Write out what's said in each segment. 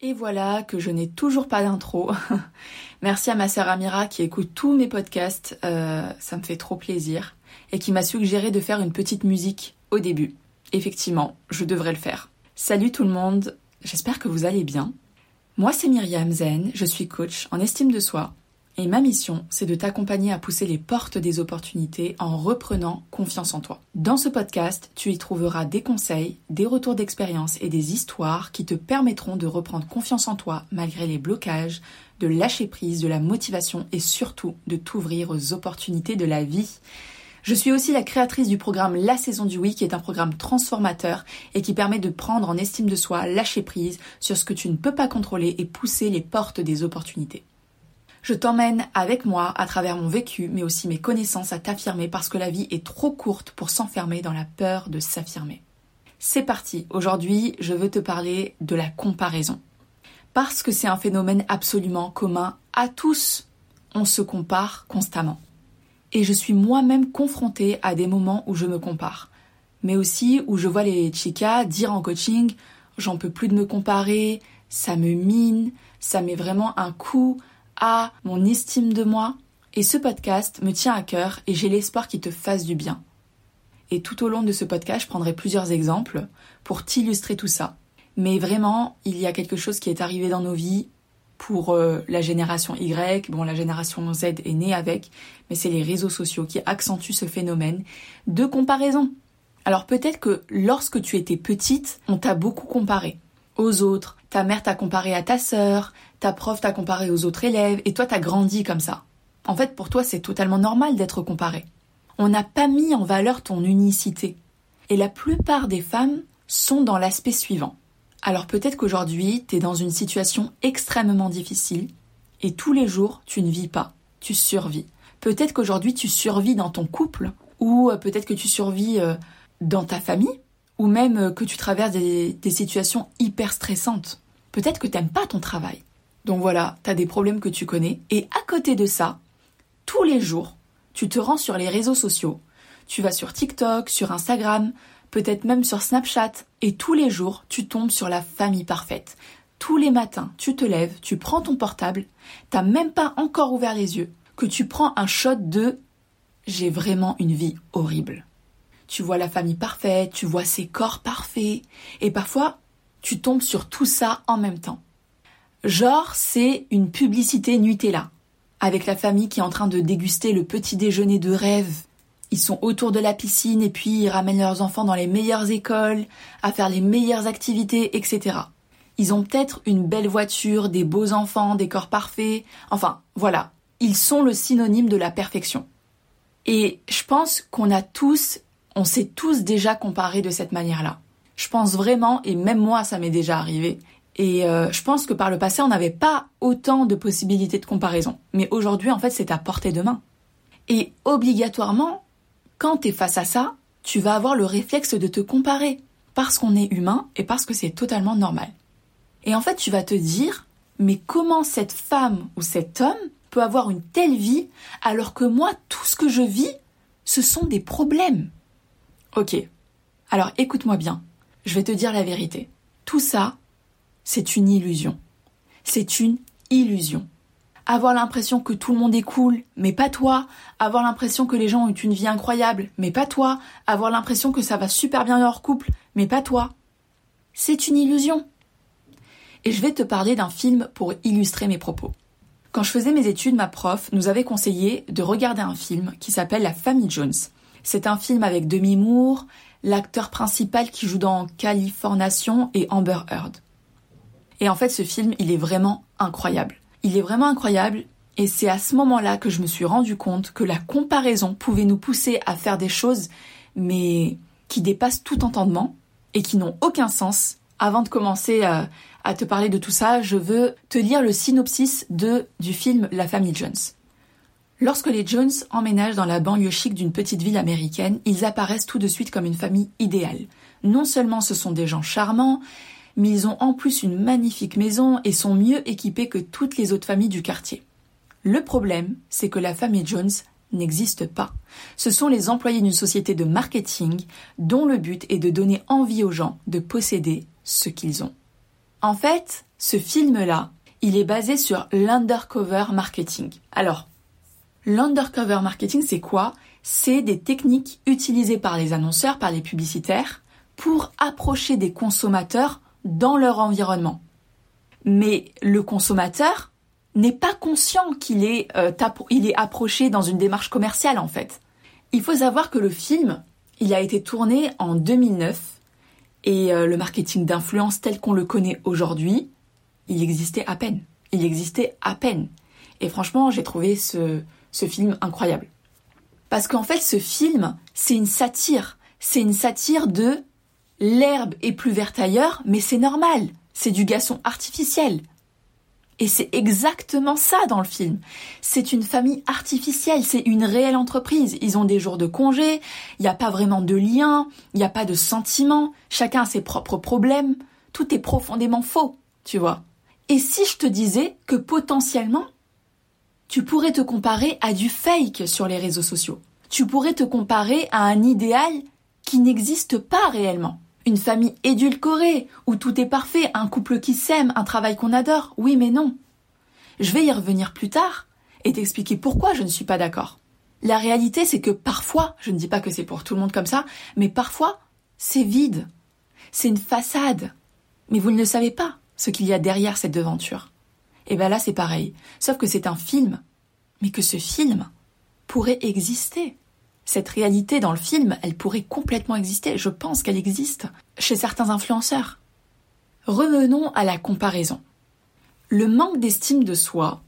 Et voilà que je n'ai toujours pas d'intro. Merci à ma sœur Amira qui écoute tous mes podcasts, euh, ça me fait trop plaisir, et qui m'a suggéré de faire une petite musique au début. Effectivement, je devrais le faire. Salut tout le monde, j'espère que vous allez bien. Moi c'est Myriam Zen, je suis coach en estime de soi, et ma mission, c'est de t'accompagner à pousser les portes des opportunités en reprenant confiance en toi. Dans ce podcast, tu y trouveras des conseils, des retours d'expérience et des histoires qui te permettront de reprendre confiance en toi malgré les blocages, de lâcher prise, de la motivation et surtout de t'ouvrir aux opportunités de la vie. Je suis aussi la créatrice du programme La saison du oui, qui est un programme transformateur et qui permet de prendre en estime de soi, lâcher prise sur ce que tu ne peux pas contrôler et pousser les portes des opportunités. Je t'emmène avec moi à travers mon vécu, mais aussi mes connaissances à t'affirmer parce que la vie est trop courte pour s'enfermer dans la peur de s'affirmer. C'est parti, aujourd'hui je veux te parler de la comparaison. Parce que c'est un phénomène absolument commun à tous. On se compare constamment. Et je suis moi-même confrontée à des moments où je me compare. Mais aussi où je vois les chicas dire en coaching j'en peux plus de me comparer, ça me mine, ça met vraiment un coup à mon estime de moi. Et ce podcast me tient à cœur et j'ai l'espoir qu'il te fasse du bien. Et tout au long de ce podcast, je prendrai plusieurs exemples pour t'illustrer tout ça. Mais vraiment, il y a quelque chose qui est arrivé dans nos vies pour euh, la génération Y. Bon, la génération Z est née avec, mais c'est les réseaux sociaux qui accentuent ce phénomène de comparaison. Alors peut-être que lorsque tu étais petite, on t'a beaucoup comparé aux autres. Ta mère t'a comparé à ta sœur, ta prof t'a comparé aux autres élèves, et toi t'as grandi comme ça. En fait, pour toi, c'est totalement normal d'être comparé. On n'a pas mis en valeur ton unicité. Et la plupart des femmes sont dans l'aspect suivant. Alors peut-être qu'aujourd'hui, tu es dans une situation extrêmement difficile, et tous les jours, tu ne vis pas, tu survis. Peut-être qu'aujourd'hui, tu survis dans ton couple, ou euh, peut-être que tu survis euh, dans ta famille, ou même euh, que tu traverses des, situations hyper stressantes. Peut-être que t'aimes pas ton travail. Donc voilà, tu as des problèmes que tu connais. Et à côté de ça, tous les jours, tu te rends sur les réseaux sociaux. Tu vas sur TikTok, sur Instagram, peut-être même sur Snapchat. Et tous les jours, tu tombes sur la famille parfaite. Tous les matins, tu te lèves, tu prends ton portable, t'as même pas encore ouvert les yeux, que tu prends un shot de j'ai vraiment une vie horrible. Tu vois la famille parfaite, tu vois ses corps parfaits, et parfois, tu tombes sur tout ça en même temps. Genre, c'est une publicité Nutella, avec la famille qui est en train de déguster le petit déjeuner de rêve. Ils sont autour de la piscine et puis ils ramènent leurs enfants dans les meilleures écoles, à faire les meilleures activités, etc. Ils ont peut-être une belle voiture, des beaux enfants, des corps parfaits. Enfin, voilà. Ils sont le synonyme de la perfection. Et je pense qu'on a tous, on s'est tous déjà comparés de cette manière-là. Je pense vraiment, et même moi ça m'est déjà arrivé, et euh, je pense que par le passé, on n'avait pas autant de possibilités de comparaison. Mais aujourd'hui, en fait, c'est à portée de main. Et obligatoirement, quand tu es face à ça, tu vas avoir le réflexe de te comparer. Parce qu'on est humain et parce que c'est totalement normal. Et en fait, tu vas te dire, mais comment cette femme ou cet homme peut avoir une telle vie alors que moi, tout ce que je vis, ce sont des problèmes? Ok. Alors écoute-moi bien. Je vais te dire la vérité. Tout ça, c'est une illusion. C'est une illusion. Avoir l'impression que tout le monde est cool, mais pas toi. Avoir l'impression que les gens ont une vie incroyable, mais pas toi. Avoir l'impression que ça va super bien leur couple, mais pas toi. C'est une illusion. Et je vais te parler d'un film pour illustrer mes propos. Quand je faisais mes études, ma prof nous avait conseillé de regarder un film qui s'appelle La famille Jones. C'est un film avec Demi Moore, l'acteur principal qui joue dans Californation et Amber Heard. Et en fait, ce film, il est vraiment incroyable. Il est vraiment incroyable et c'est à ce moment-là que je me suis rendu compte que la comparaison pouvait nous pousser à faire des choses, mais qui dépassent tout entendement et qui n'ont aucun sens. Avant de commencer à, euh, à, te parler de tout ça, je veux te lire le synopsis de, du film La famille Jones. Lorsque les Jones emménagent dans la banlieue chic d'une petite ville américaine, ils apparaissent tout de suite comme une famille idéale. Non seulement ce sont des gens charmants, mais ils ont en plus une magnifique maison et sont mieux équipés que toutes les autres familles du quartier. Le problème, c'est que la famille Jones n'existe pas. Ce sont les employés d'une société de marketing dont le but est de donner envie aux gens de posséder ce qu'ils ont. En fait, ce film-là, il est basé sur l'undercover marketing. Alors, l'undercover marketing, c'est quoi? C'est des techniques utilisées par les annonceurs, par les publicitaires, pour approcher des consommateurs dans leur environnement. Mais le consommateur n'est pas conscient qu'il est, euh, approché dans une démarche commerciale en fait. Il faut savoir que le film, il a été tourné en 2009 et euh, le marketing d'influence tel qu'on le connaît aujourd'hui, il existait à peine. Il existait à peine. Et franchement, j'ai trouvé ce, ce film incroyable. Parce qu'en fait, ce film, c'est une satire. C'est une satire de l'herbe est plus verte ailleurs, mais c'est normal. C'est du gasson artificiel. Et c'est exactement ça dans le film. C'est une famille artificielle, c'est une réelle entreprise. Ils ont des jours de congé, il n'y a pas vraiment de lien, il n'y a pas de sentiments, chacun a ses propres problèmes. Tout est profondément faux, tu vois. Et si je te disais que potentiellement, tu pourrais te comparer à du fake sur les réseaux sociaux. Tu pourrais te comparer à un idéal qui n'existe pas réellement une famille édulcorée, où tout est parfait, un couple qui s'aime, un travail qu'on adore. Oui, mais non. Je vais y revenir plus tard et t'expliquer pourquoi je ne suis pas d'accord. La réalité, c'est que parfois, je ne dis pas que c'est pour tout le monde comme ça, mais parfois, c'est vide. C'est une façade. Mais vous ne savez pas, ce qu'il y a derrière cette devanture. Et bien là, c'est pareil. Sauf que c'est un film. Mais que ce film pourrait exister cette réalité dans le film, elle pourrait complètement exister. Je pense qu'elle existe chez certains influenceurs. Revenons à la comparaison. Le manque d'estime de soi,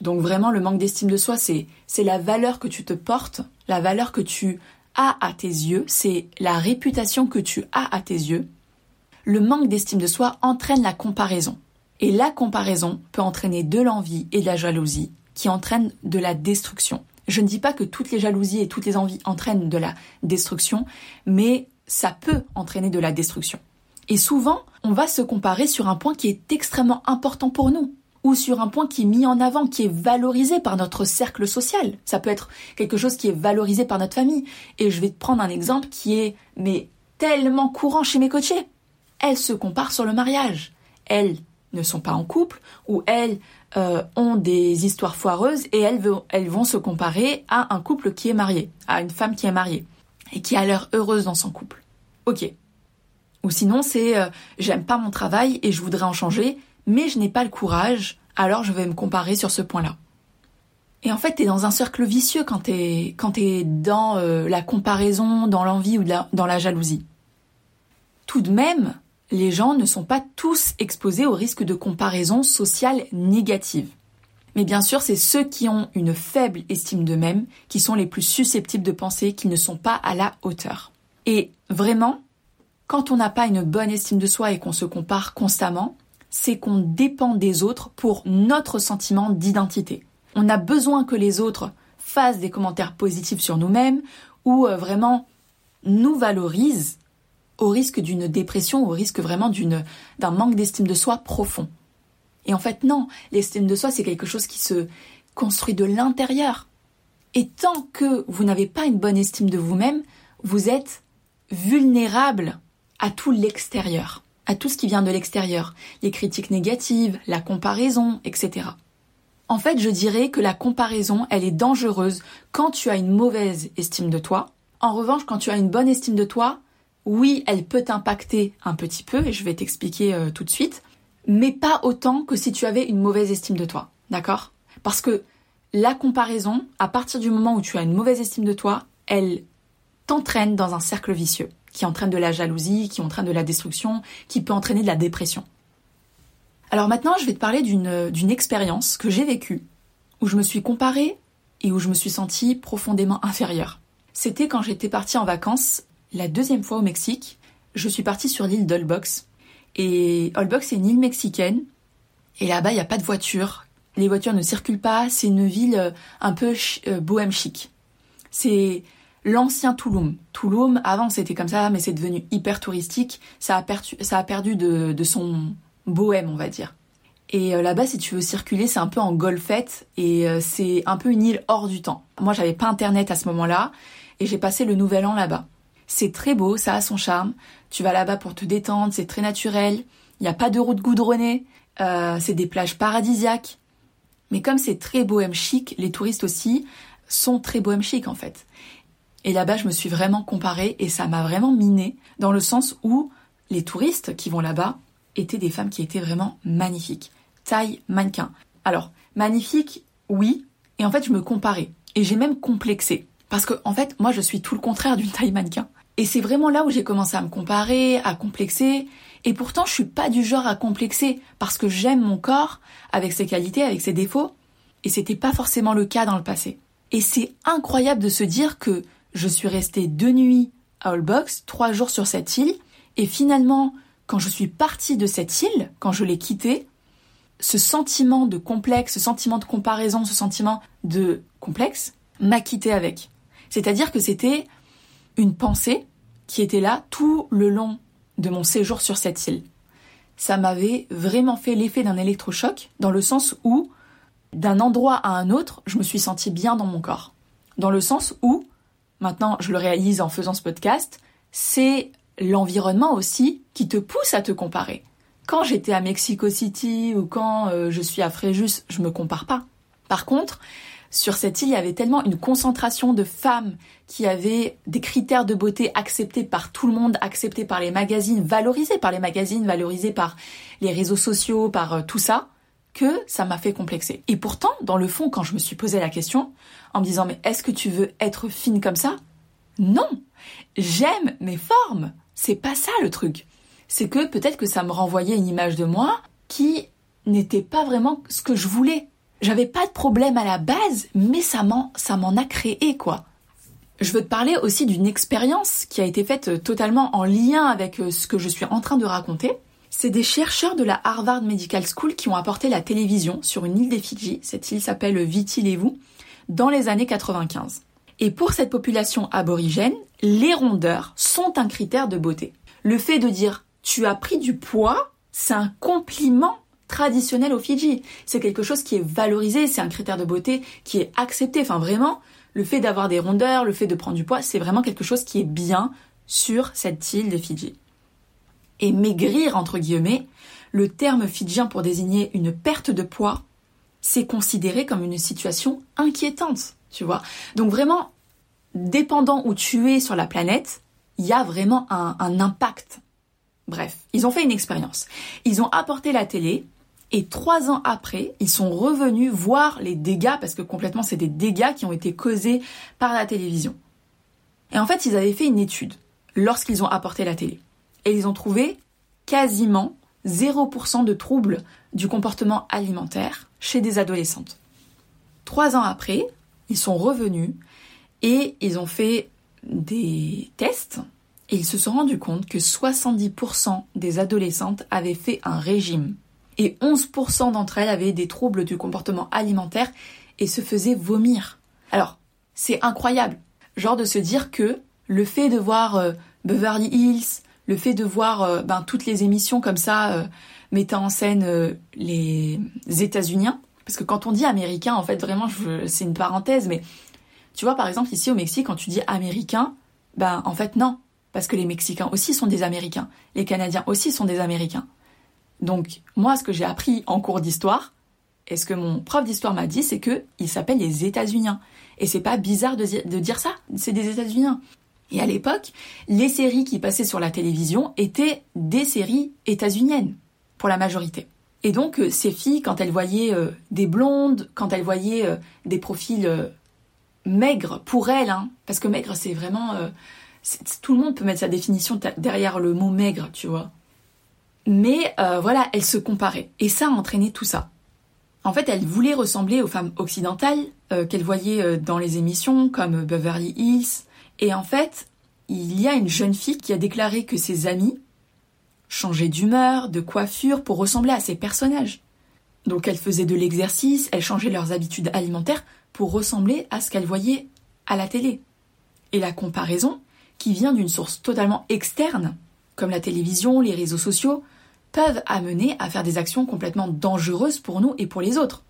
donc vraiment le manque d'estime de soi, c'est, c'est la valeur que tu te portes, la valeur que tu as à tes yeux, c'est la réputation que tu as à tes yeux. Le manque d'estime de soi entraîne la comparaison. Et la comparaison peut entraîner de l'envie et de la jalousie, qui entraînent de la destruction. Je ne dis pas que toutes les jalousies et toutes les envies entraînent de la destruction, mais ça peut entraîner de la destruction. Et souvent, on va se comparer sur un point qui est extrêmement important pour nous, ou sur un point qui est mis en avant, qui est valorisé par notre cercle social. Ça peut être quelque chose qui est valorisé par notre famille. Et je vais te prendre un exemple qui est, mais tellement courant chez mes coachés. Elles se comparent sur le mariage. Elles ne sont pas en couple, ou elles euh, ont des histoires foireuses et elles, elles vont se comparer à un couple qui est marié, à une femme qui est mariée et qui a l'air heureuse dans son couple. Ok. Ou sinon c'est euh, j'aime pas mon travail et je voudrais en changer, mais je n'ai pas le courage, alors je vais me comparer sur ce point-là. Et en fait, t'es dans un cercle vicieux quand t'es quand t'es dans euh, la comparaison, dans l'envie ou dans la jalousie. Tout de même, les gens ne sont pas tous exposés au risque de comparaison sociale négative. Mais bien sûr, c'est ceux qui ont une faible estime d'eux-mêmes qui sont les plus susceptibles de penser qu'ils ne sont pas à la hauteur. Et vraiment, quand on n'a pas une bonne estime de soi et qu'on se compare constamment, c'est qu'on dépend des autres pour notre sentiment d'identité. On a besoin que les autres fassent des commentaires positifs sur nous-mêmes ou euh, vraiment nous valorisent au risque d'une dépression, au risque vraiment d'un manque d'estime de soi profond. Et en fait, non, l'estime de soi, c'est quelque chose qui se construit de l'intérieur. Et tant que vous n'avez pas une bonne estime de vous-même, vous êtes vulnérable à tout l'extérieur, à tout ce qui vient de l'extérieur, les critiques négatives, la comparaison, etc. En fait, je dirais que la comparaison, elle est dangereuse quand tu as une mauvaise estime de toi. En revanche, quand tu as une bonne estime de toi, oui, elle peut t'impacter un petit peu, et je vais t'expliquer euh, tout de suite, mais pas autant que si tu avais une mauvaise estime de toi, d'accord? Parce que la comparaison, à partir du moment où tu as une mauvaise estime de toi, elle t'entraîne dans un cercle vicieux, qui entraîne de la jalousie, qui entraîne de la destruction, qui peut entraîner de la dépression. Alors maintenant, je vais te parler d'une expérience que j'ai vécue, où je me suis comparée et où je me suis sentie profondément inférieure. C'était quand j'étais partie en vacances la deuxième fois au Mexique, je suis partie sur l'île d'Holbox. Et Holbox, c'est une île mexicaine. Et là-bas, il n'y a pas de voitures. Les voitures ne circulent pas. C'est une ville euh, un peu euh, bohème chic. C'est l'ancien Tulum. Tulum, avant, c'était comme ça, mais c'est devenu hyper touristique. Ça a perdu, ça a perdu de, son bohème, on va dire. Et euh, là-bas, si tu veux circuler, c'est un peu en golfette et c'est un peu une île hors du temps. Moi, j'avais pas internet à ce moment-là et j'ai passé le nouvel an là-bas. C'est très beau, ça a son charme. Tu vas là-bas pour te détendre, c'est très naturel. Il n'y a pas de route goudronnée. euh, c'est des plages paradisiaques. Mais comme c'est très bohème chic, les touristes aussi sont très bohème chic en fait. Et là-bas, je me suis vraiment comparée et ça m'a vraiment miné dans le sens où les touristes qui vont là-bas étaient des femmes qui étaient vraiment magnifiques. Taille mannequin. Alors, magnifique, oui. Et en fait, je me comparais. Et j'ai même complexé. Parce que, en fait, moi, je suis tout le contraire d'une taille mannequin. Et c'est vraiment là où j'ai commencé à me comparer, à complexer. Et pourtant, je suis pas du genre à complexer parce que j'aime mon corps avec ses qualités, avec ses défauts. Et c'était pas forcément le cas dans le passé. Et c'est incroyable de se dire que je suis restée deux nuits à Holbox, trois jours sur cette île. Et finalement, quand je suis partie de cette île, quand je l'ai quittée, ce sentiment de complexe, ce sentiment de comparaison, ce sentiment de complexe m'a quitté avec. C'est-à-dire que c'était une pensée qui était là tout le long de mon séjour sur cette île. Ça m'avait vraiment fait l'effet d'un électrochoc, dans le sens où, d'un endroit à un autre, je me suis sentie bien dans mon corps. Dans le sens où, maintenant je le réalise en faisant ce podcast, c'est l'environnement aussi qui te pousse à te comparer. Quand j'étais à Mexico City ou quand euh, je suis à Fréjus, je me compare pas. Par contre, sur cette île, il y avait tellement une concentration de femmes qui avaient des critères de beauté acceptés par tout le monde, acceptés par les magazines, valorisés par les magazines, valorisés par les réseaux sociaux, par euh, tout ça, que ça m'a fait complexer. Et pourtant, dans le fond, quand je me suis posé la question, en me disant mais est-ce que tu veux être fine comme ça? Non, j'aime mes formes. C'est pas ça le truc. C'est que peut-être que ça me renvoyait une image de moi qui n'était pas vraiment ce que je voulais. J'avais pas de problème à la base, mais ça m'en, a créé, quoi. Je veux te parler aussi d'une expérience qui a été faite euh, totalement en lien avec euh, ce que je suis en train de raconter. C'est des chercheurs de la Harvard Medical School qui ont apporté la télévision sur une île des Fidji. Cette île s'appelle Viti Levu dans les années 95. Et pour cette population aborigène, les rondeurs sont un critère de beauté. Le fait de dire tu as pris du poids, c'est un compliment traditionnel au Fidji. C'est quelque chose qui est valorisé, c'est un critère de beauté qui est accepté. Enfin vraiment, le fait d'avoir des rondeurs, le fait de prendre du poids, c'est vraiment quelque chose qui est bien sur cette île des Fidji. Et maigrir, entre guillemets, le terme fidjien pour désigner une perte de poids, c'est considéré comme une situation inquiétante, tu vois. Donc vraiment, dépendant où tu es sur la planète, il y a vraiment un, un impact. Bref, ils ont fait une expérience. Ils ont apporté la télé et trois ans après, ils sont revenus voir les dégâts, parce que complètement c'est des dégâts qui ont été causés par la télévision. Et en fait, ils avaient fait une étude lorsqu'ils ont apporté la télé. Et ils ont trouvé quasiment 0% de troubles du comportement alimentaire chez des adolescentes. Trois ans après, ils sont revenus et ils ont fait des tests et ils se sont rendus compte que 70% des adolescentes avaient fait un régime et 11% d'entre elles avaient des troubles du comportement alimentaire et se faisaient vomir. Alors, c'est incroyable, genre de se dire que le fait de voir euh, Beverly Hills, le fait de voir euh, ben, toutes les émissions comme ça euh, mettant en scène les États-Uniens, parce que quand on dit américain, en fait, vraiment, c'est une parenthèse, mais tu vois, par exemple, ici au Mexique, quand tu dis américain, ben en fait non, parce que les Mexicains aussi sont des Américains, les Canadiens aussi sont des Américains. Donc moi, ce que j'ai appris en cours d'histoire, et ce que mon prof d'histoire m'a dit, c'est que ils s'appellent les États-Uniens. Et c'est pas bizarre de, dire ça, c'est des États-Uniens. Et à l'époque, les séries qui passaient sur la télévision étaient des séries états-uniennes, pour la majorité. Et donc, euh, ces filles, quand elles voyaient euh, des blondes, quand elles voyaient euh, des profils maigres pour elles, hein, parce que maigre, c'est vraiment... tout le monde peut mettre sa définition derrière le mot maigre, tu vois. Mais euh, voilà, elle se comparait. Et ça a entraîné tout ça. En fait, elle voulait ressembler aux femmes occidentales euh, qu'elle voyait euh, dans les émissions comme Beverly Hills. Et en fait, il y a une jeune fille qui a déclaré que ses amis changeaient d'humeur, de coiffure pour ressembler à ces personnages. Donc elle faisait de l'exercice, elle changeait leurs habitudes alimentaires pour ressembler à ce qu'elle voyait à la télé. Et la comparaison, qui vient d'une source totalement externe, comme la télévision, les réseaux sociaux, peuvent amener à faire des actions complètement dangereuses pour nous et pour les autres.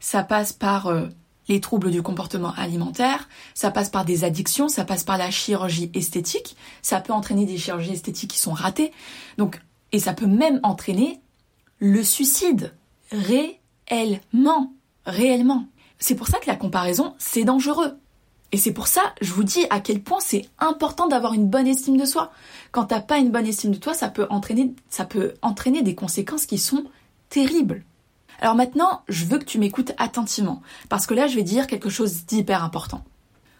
Ça passe par euh, les troubles du comportement alimentaire, ça passe par des addictions, ça passe par la chirurgie esthétique, ça peut entraîner des chirurgies esthétiques qui sont ratées. Donc et ça peut même entraîner le suicide. Réellement. Réellement. C'est pour ça que la comparaison, c'est dangereux. Et c'est pour ça, je vous dis à quel point c'est important d'avoir une bonne estime de soi. Quand t'as pas une bonne estime de toi, ça peut entraîner, des conséquences qui sont terribles. Alors maintenant, je veux que tu m'écoutes attentivement, parce que là, je vais dire quelque chose d'hyper important.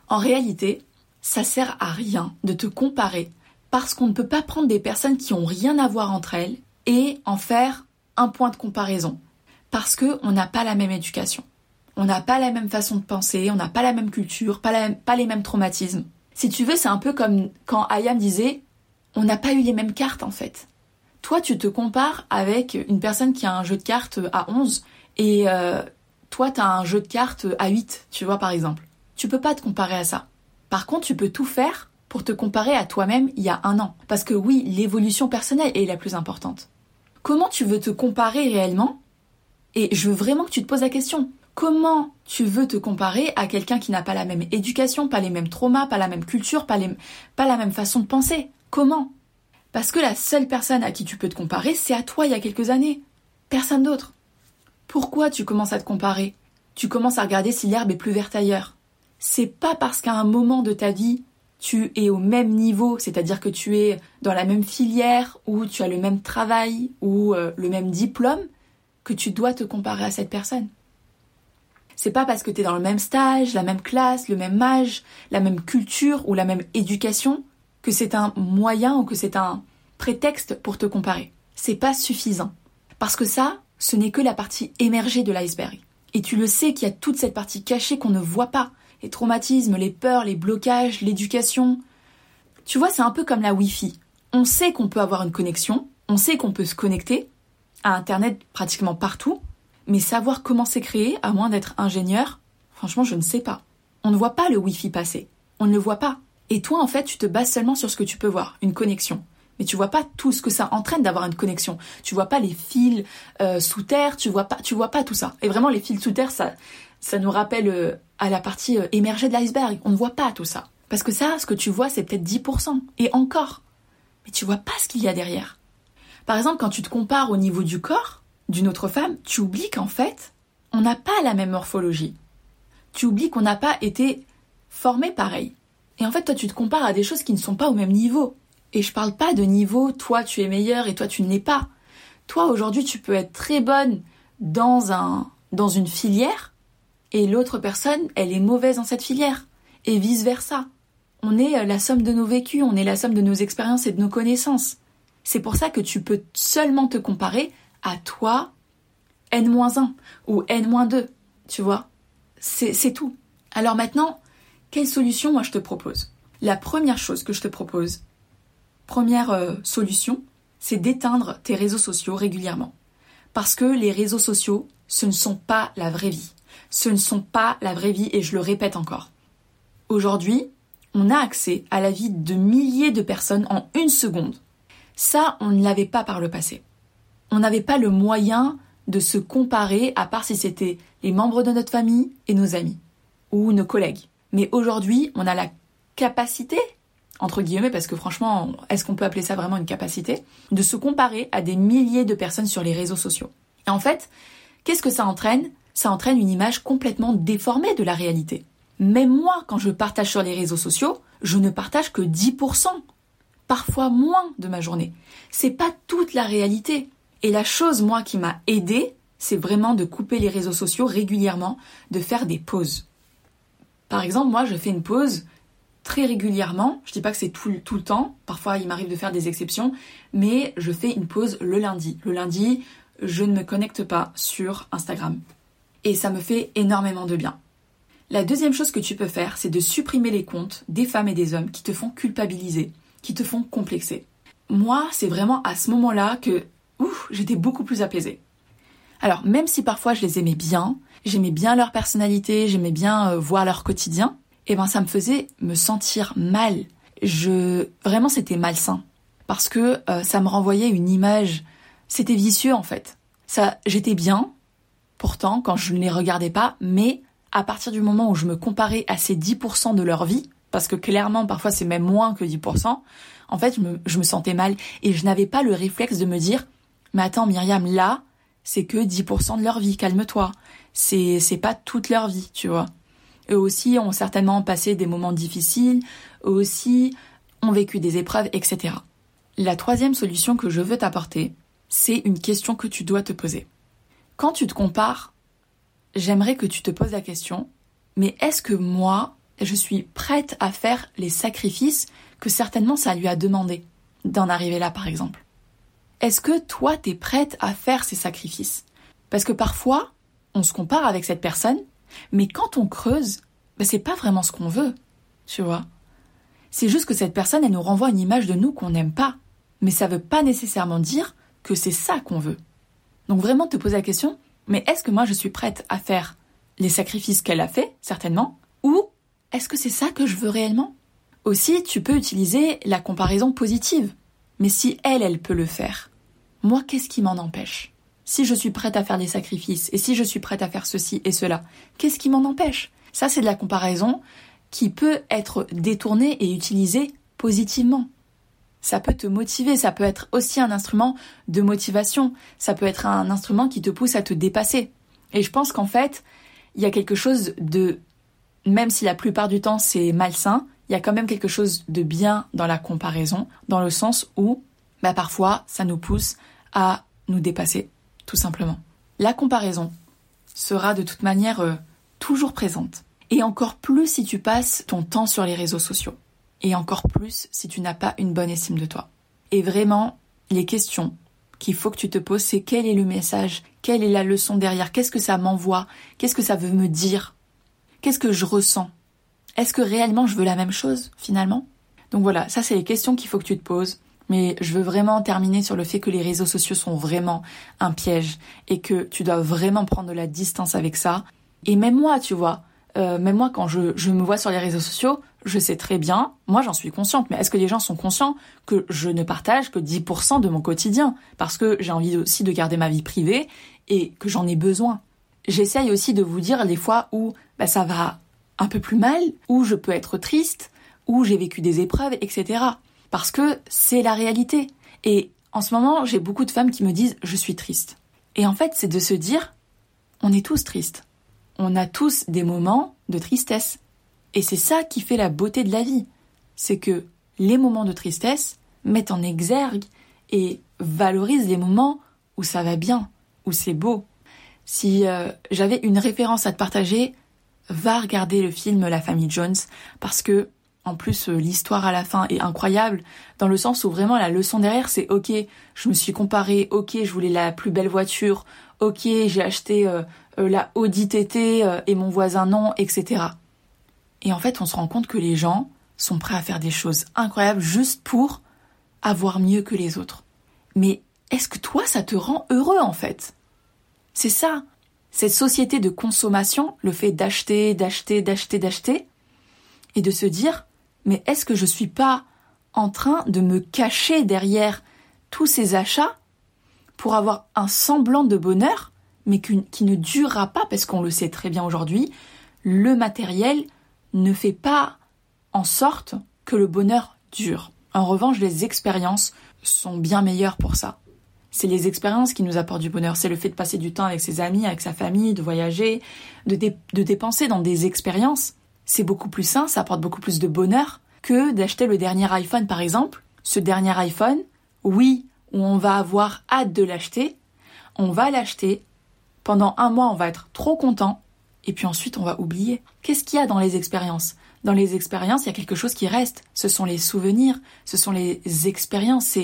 En réalité, ça sert à rien de te comparer, parce qu'on ne peut pas prendre des personnes qui ont rien à voir entre elles et en faire un point de comparaison, parce qu'on n'a pas la même éducation. On n'a pas la même façon de penser, on n'a pas la même culture, pas, les mêmes traumatismes. Si tu veux, c'est un peu comme quand Ayam disait on n'a pas eu les mêmes cartes en fait. Toi, tu te compares avec une personne qui a un jeu de cartes à 11 et euh, toi, tu as un jeu de cartes à 8, tu vois, par exemple. Tu peux pas te comparer à ça. Par contre, tu peux tout faire pour te comparer à toi-même il y a un an. Parce que oui, l'évolution personnelle est la plus importante. Comment tu veux te comparer réellement? Et je veux vraiment que tu te poses la question. Comment tu veux te comparer à quelqu'un qui n'a pas la même éducation, pas les mêmes traumas, pas la même culture, pas, la même façon de penser? Comment? Parce que la seule personne à qui tu peux te comparer, c'est à toi il y a quelques années. Personne d'autre. Pourquoi tu commences à te comparer? Tu commences à regarder si l'herbe est plus verte ailleurs. C'est pas parce qu'à un moment de ta vie, tu es au même niveau, c'est-à-dire que tu es dans la même filière, ou tu as le même travail, ou euh, le même diplôme, que tu dois te comparer à cette personne. C'est pas parce que tu es dans le même stage, la même classe, le même âge, la même culture ou la même éducation que c'est un moyen ou que c'est un prétexte pour te comparer. C'est pas suffisant. Parce que ça, ce n'est que la partie émergée de l'iceberg. Et tu le sais qu'il y a toute cette partie cachée qu'on ne voit pas. Les traumatismes, les peurs, les blocages, l'éducation. Tu vois, c'est un peu comme la Wi-Fi. On sait qu'on peut avoir une connexion, on sait qu'on peut se connecter à Internet pratiquement partout, mais savoir comment c'est créé, à moins d'être ingénieur, franchement, je ne sais pas. On ne voit pas le Wi-Fi passer. On ne le voit pas. Et toi, en fait, tu te bases seulement sur ce que tu peux voir, une connexion. Mais tu vois pas tout ce que ça entraîne d'avoir une connexion. Tu vois pas les fils euh, sous terre, tu vois pas, tu vois pas tout ça. Et vraiment, les fils sous terre, ça, ça nous rappelle euh, à la partie euh, émergée de l'iceberg. On ne voit pas tout ça. Parce que ça, ce que tu vois, c'est peut-être 10%. Et encore. Mais tu vois pas ce qu'il y a derrière. Par exemple, quand tu te compares au niveau du corps, d'une autre femme, tu oublies qu'en fait, on n'a pas la même morphologie. Tu oublies qu'on n'a pas été formé pareil. Et en fait, toi, tu te compares à des choses qui ne sont pas au même niveau. Et je parle pas de niveau, toi, tu es meilleur et toi, tu ne l'es pas. Toi, aujourd'hui, tu peux être très bonne dans un, dans une filière et l'autre personne, elle est mauvaise dans cette filière. Et vice versa. On est la somme de nos vécus, on est la somme de nos expériences et de nos connaissances. C'est pour ça que tu peux seulement te comparer à toi N-1 ou N-2, tu vois. C'est tout. Alors maintenant, quelle solution moi je te propose? La première chose que je te propose, première euh, solution, c'est d'éteindre tes réseaux sociaux régulièrement. Parce que les réseaux sociaux, ce ne sont pas la vraie vie. Ce ne sont pas la vraie vie et je le répète encore. Aujourd'hui, on a accès à la vie de milliers de personnes en une seconde. Ça, on ne l'avait pas par le passé on n'avait pas le moyen de se comparer, à part si c'était les membres de notre famille et nos amis, ou nos collègues. Mais aujourd'hui, on a la capacité, entre guillemets, parce que franchement, est-ce qu'on peut appeler ça vraiment une capacité, de se comparer à des milliers de personnes sur les réseaux sociaux. Et en fait, qu'est-ce que ça entraîne? Ça entraîne une image complètement déformée de la réalité. Même moi, quand je partage sur les réseaux sociaux, je ne partage que 10%, parfois moins de ma journée. C'est pas toute la réalité. Et la chose, moi, qui m'a aidé, c'est vraiment de couper les réseaux sociaux régulièrement, de faire des pauses. Par exemple, moi, je fais une pause très régulièrement. Je dis pas que c'est tout, tout, le temps. Parfois, il m'arrive de faire des exceptions. Mais je fais une pause le lundi. Le lundi, je ne me connecte pas sur Instagram. Et ça me fait énormément de bien. La deuxième chose que tu peux faire, c'est de supprimer les comptes des femmes et des hommes qui te font culpabiliser, qui te font complexer. Moi, c'est vraiment à ce moment-là que ouf, j'étais beaucoup plus apaisée. Alors, même si parfois je les aimais bien, j'aimais bien leur personnalité, j'aimais bien euh, voir leur quotidien, eh ben ça me faisait me sentir mal. Je vraiment c'était malsain parce que euh, ça me renvoyait une image, c'était vicieux en fait. Ça j'étais bien pourtant quand je ne les regardais pas, mais à partir du moment où je me comparais à ces 10% de leur vie, parce que clairement parfois c'est même moins que 10%, en fait je me, je me sentais mal et je n'avais pas le réflexe de me dire Mais attends, Myriam, là, c'est que 10% de leur vie, calme-toi. C'est, c'est pas toute leur vie, tu vois. Eux aussi ont certainement passé des moments difficiles, eux aussi ont vécu des épreuves, etc. La troisième solution que je veux t'apporter, c'est une question que tu dois te poser. Quand tu te compares, j'aimerais que tu te poses la question, mais est-ce que moi, je suis prête à faire les sacrifices que certainement ça lui a demandé d'en arriver là, par exemple? Est-ce que toi, t'es prête à faire ces sacrifices? Parce que parfois, on se compare avec cette personne, mais quand on creuse, ben, c'est pas vraiment ce qu'on veut, tu vois. C'est juste que cette personne, elle nous renvoie une image de nous qu'on n'aime pas. Mais ça veut pas nécessairement dire que c'est ça qu'on veut. Donc vraiment te poser la question, mais est-ce que moi je suis prête à faire les sacrifices qu'elle a fait, certainement, ou est-ce que c'est ça que je veux réellement? Aussi, tu peux utiliser la comparaison positive. Mais si elle, elle peut le faire, moi, qu'est-ce qui m'en empêche? Si je suis prête à faire des sacrifices, et si je suis prête à faire ceci et cela, qu'est-ce qui m'en empêche? Ça, c'est de la comparaison qui peut être détournée et utilisée positivement. Ça peut te motiver, ça peut être aussi un instrument de motivation, ça peut être un instrument qui te pousse à te dépasser. Et je pense qu'en fait, il y a quelque chose de, même si la plupart du temps c'est malsain, il y a quand même quelque chose de bien dans la comparaison, dans le sens où, bah parfois, ça nous pousse à nous dépasser, tout simplement. La comparaison sera de toute manière euh, toujours présente. Et encore plus si tu passes ton temps sur les réseaux sociaux et encore plus si tu n'as pas une bonne estime de toi. Et vraiment, les questions qu'il faut que tu te poses, c'est quel est le message, quelle est la leçon derrière, qu'est-ce que ça m'envoie, qu'est-ce que ça veut me dire, qu'est-ce que je ressens? Est-ce que réellement je veux la même chose finalement? Donc voilà, ça c'est les questions qu'il faut que tu te poses. Mais je veux vraiment terminer sur le fait que les réseaux sociaux sont vraiment un piège et que tu dois vraiment prendre de la distance avec ça. Et même moi, tu vois, euh, même moi quand je, me vois sur les réseaux sociaux, je sais très bien, moi j'en suis consciente, mais est-ce que les gens sont conscients que je ne partage que 10% de mon quotidien Parce que j'ai envie aussi de garder ma vie privée et que j'en ai besoin? J'essaye aussi de vous dire les fois où bah, ça va un peu plus mal, où je peux être triste, où j'ai vécu des épreuves, etc. Parce que c'est la réalité. Et en ce moment, j'ai beaucoup de femmes qui me disent je suis triste. Et en fait, c'est de se dire on est tous tristes. On a tous des moments de tristesse. Et c'est ça qui fait la beauté de la vie. C'est que les moments de tristesse mettent en exergue et valorisent les moments où ça va bien, où c'est beau. Si euh, j'avais une référence à te partager, va regarder le film La famille Jones parce que en plus euh, l'histoire à la fin est incroyable dans le sens où vraiment la leçon derrière c'est ok je me suis comparé ok je voulais la plus belle voiture ok j'ai acheté euh, la Audi TT et mon voisin non etc et en fait, on se rend compte que les gens sont prêts à faire des choses incroyables juste pour avoir mieux que les autres. Mais est-ce que toi, ça te rend heureux en fait? C'est ça. Cette société de consommation, le fait d'acheter, d'acheter, d'acheter, d'acheter, et de se dire, mais est-ce que je suis pas en train de me cacher derrière tous ces achats pour avoir un semblant de bonheur, mais qui ne durera pas, parce qu'on le sait très bien aujourd'hui, le matériel ne fait pas en sorte que le bonheur dure. En revanche, les expériences sont bien meilleures pour ça. C'est les expériences qui nous apportent du bonheur. C'est le fait de passer du temps avec ses amis, avec sa famille, de voyager, de, de dépenser dans des expériences. C'est beaucoup plus sain, ça apporte beaucoup plus de bonheur que d'acheter le dernier iPhone par exemple. Ce dernier iPhone, oui, on va avoir hâte de l'acheter, on va l'acheter. Pendant un mois, on va être trop content et puis ensuite on va oublier. Qu'est-ce qu'il y a dans les expériences? Dans les expériences, il y a quelque chose qui reste. Ce sont les souvenirs, ce sont les expériences,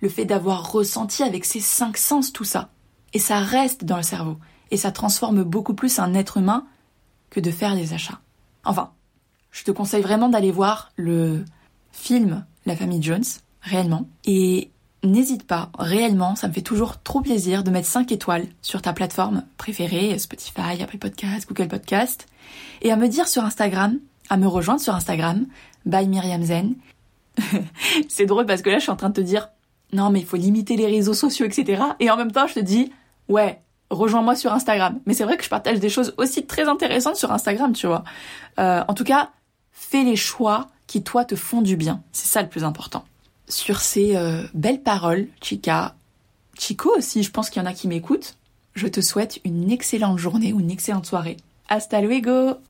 le fait d'avoir ressenti avec ses cinq sens tout ça. Et ça reste dans le cerveau. Et ça transforme beaucoup plus un être humain que de faire des achats. Enfin, je te conseille vraiment d'aller voir le film La famille Jones, réellement. Et n'hésite pas, réellement, ça me fait toujours trop plaisir de mettre 5 étoiles sur ta plateforme préférée, Spotify, Apple Podcast, Google Podcast, et à me dire sur Instagram, à me rejoindre sur Instagram, by Myriam Zen. c'est drôle parce que là, je suis en train de te dire, non, mais il faut limiter les réseaux sociaux, etc. Et en même temps, je te dis, ouais, rejoins-moi sur Instagram. Mais c'est vrai que je partage des choses aussi très intéressantes sur Instagram, tu vois. Euh, en tout cas, fais les choix qui, toi, te font du bien. C'est ça le plus important. Sur ces euh, belles paroles, Chica, Chico aussi, je pense qu'il y en a qui m'écoutent. Je te souhaite une excellente journée ou une excellente soirée. Hasta luego